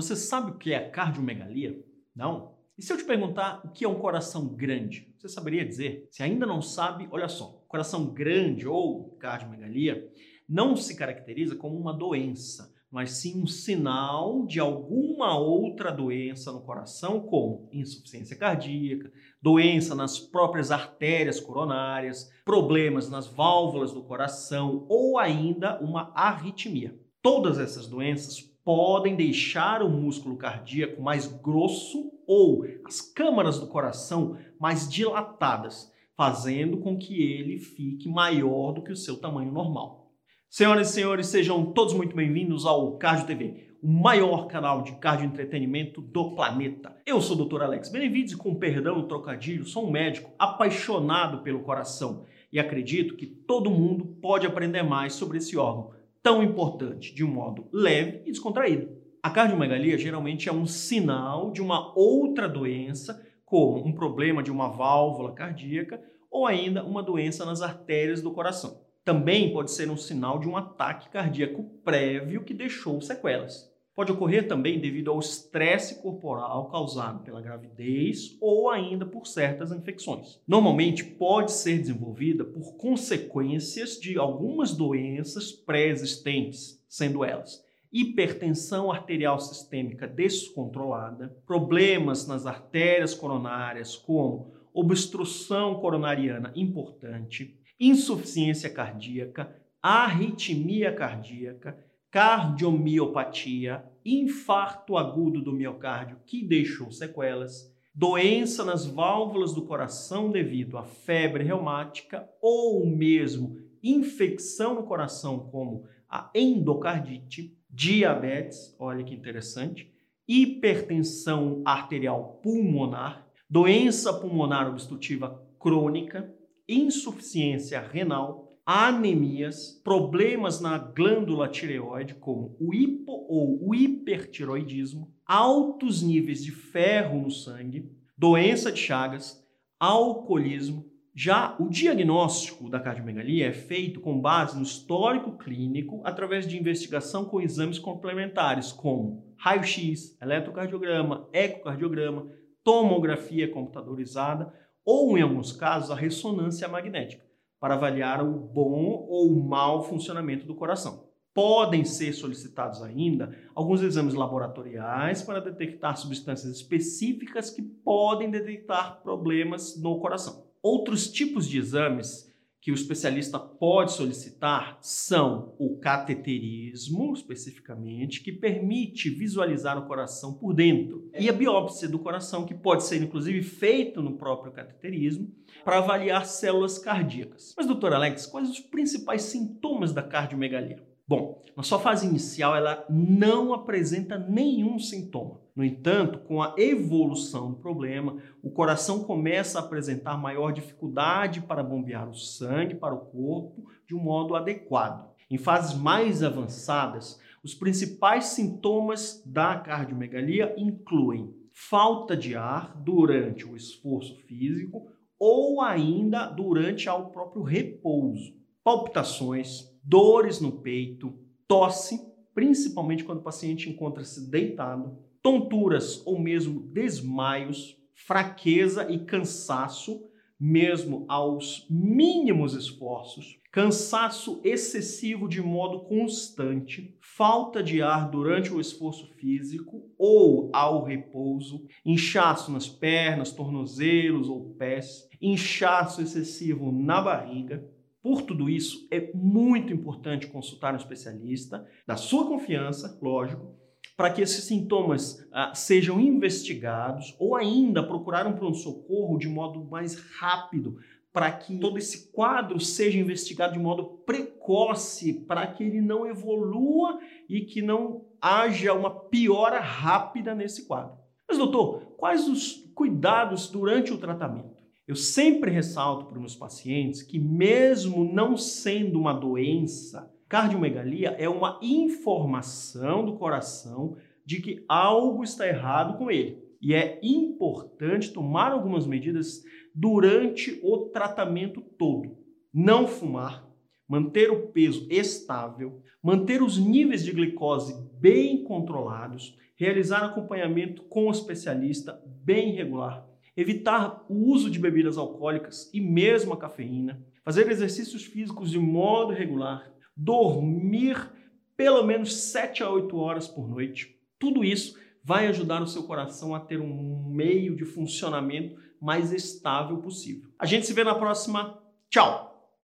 Você sabe o que é cardiomegalia? Não? E se eu te perguntar o que é um coração grande? Você saberia dizer? Se ainda não sabe, olha só. Coração grande ou cardiomegalia não se caracteriza como uma doença, mas sim um sinal de alguma outra doença no coração, como insuficiência cardíaca, doença nas próprias artérias coronárias, problemas nas válvulas do coração ou ainda uma arritmia. Todas essas doenças podem deixar o músculo cardíaco mais grosso ou as câmaras do coração mais dilatadas, fazendo com que ele fique maior do que o seu tamanho normal. Senhoras e senhores, sejam todos muito bem-vindos ao Cardio TV, o maior canal de cardio entretenimento do planeta. Eu sou o Dr. Alex Benevides e com perdão do trocadilho, sou um médico apaixonado pelo coração e acredito que todo mundo pode aprender mais sobre esse órgão tão importante de um modo leve e descontraído. A cardiomegalia geralmente é um sinal de uma outra doença, como um problema de uma válvula cardíaca ou ainda uma doença nas artérias do coração. Também pode ser um sinal de um ataque cardíaco prévio que deixou sequelas. Pode ocorrer também devido ao estresse corporal causado pela gravidez ou ainda por certas infecções. Normalmente pode ser desenvolvida por consequências de algumas doenças pré-existentes, sendo elas hipertensão arterial sistêmica descontrolada, problemas nas artérias coronárias, como obstrução coronariana importante, insuficiência cardíaca, arritmia cardíaca, cardiomiopatia, infarto agudo do miocárdio que deixou sequelas, doença nas válvulas do coração devido à febre reumática ou mesmo infecção no coração como a endocardite, diabetes, olha que interessante, hipertensão arterial pulmonar, doença pulmonar obstrutiva crônica, insuficiência renal, anemias, problemas na glândula tireoide, como o hipo ou o hipertiroidismo, altos níveis de ferro no sangue, doença de Chagas, alcoolismo. Já o diagnóstico da cardiomegalia é feito com base no histórico clínico através de investigação com exames complementares, como raio-x, eletrocardiograma, ecocardiograma, tomografia computadorizada ou, em alguns casos, a ressonância magnética para avaliar o bom ou mau funcionamento do coração. Podem ser solicitados ainda alguns exames laboratoriais para detectar substâncias específicas que podem detectar problemas no coração. Outros tipos de exames que o especialista pode solicitar são o cateterismo, especificamente, que permite visualizar o coração por dentro, e a biópsia do coração, que pode ser inclusive feita no próprio cateterismo, para avaliar células cardíacas. Mas, doutor Alex, quais os principais sintomas da cardiomegalia? Bom, na sua fase inicial ela não apresenta nenhum sintoma. No entanto, com a evolução do problema, o coração começa a apresentar maior dificuldade para bombear o sangue para o corpo de um modo adequado. Em fases mais avançadas, os principais sintomas da cardiomegalia incluem falta de ar durante o esforço físico ou ainda durante o próprio repouso, palpitações, dores no peito, tosse, principalmente quando o paciente encontra-se deitado, tonturas ou mesmo desmaios, fraqueza e cansaço, mesmo aos mínimos esforços, cansaço excessivo de modo constante, falta de ar durante o esforço físico ou ao repouso, inchaço nas pernas, tornozelos ou pés, inchaço excessivo na barriga, por tudo isso, é muito importante consultar um especialista da sua confiança, lógico, para que esses sintomas ah, sejam investigados ou ainda procurar um pronto-socorro de modo mais rápido, para que todo esse quadro seja investigado de modo precoce, para que ele não evolua e que não haja uma piora rápida nesse quadro. Mas, doutor, quais os cuidados durante o tratamento? Eu sempre ressalto para os meus pacientes que, mesmo não sendo uma doença, cardiomegalia é uma informação do coração de que algo está errado com ele. E é importante tomar algumas medidas durante o tratamento todo. Não fumar, manter o peso estável, manter os níveis de glicose bem controlados, realizar acompanhamento com o especialista bem regular, evitar o uso de bebidas alcoólicas e mesmo a cafeína, fazer exercícios físicos de modo regular, dormir pelo menos 7 a 8 horas por noite. Tudo isso vai ajudar o seu coração a ter um meio de funcionamento mais estável possível. A gente se vê na próxima. Tchau!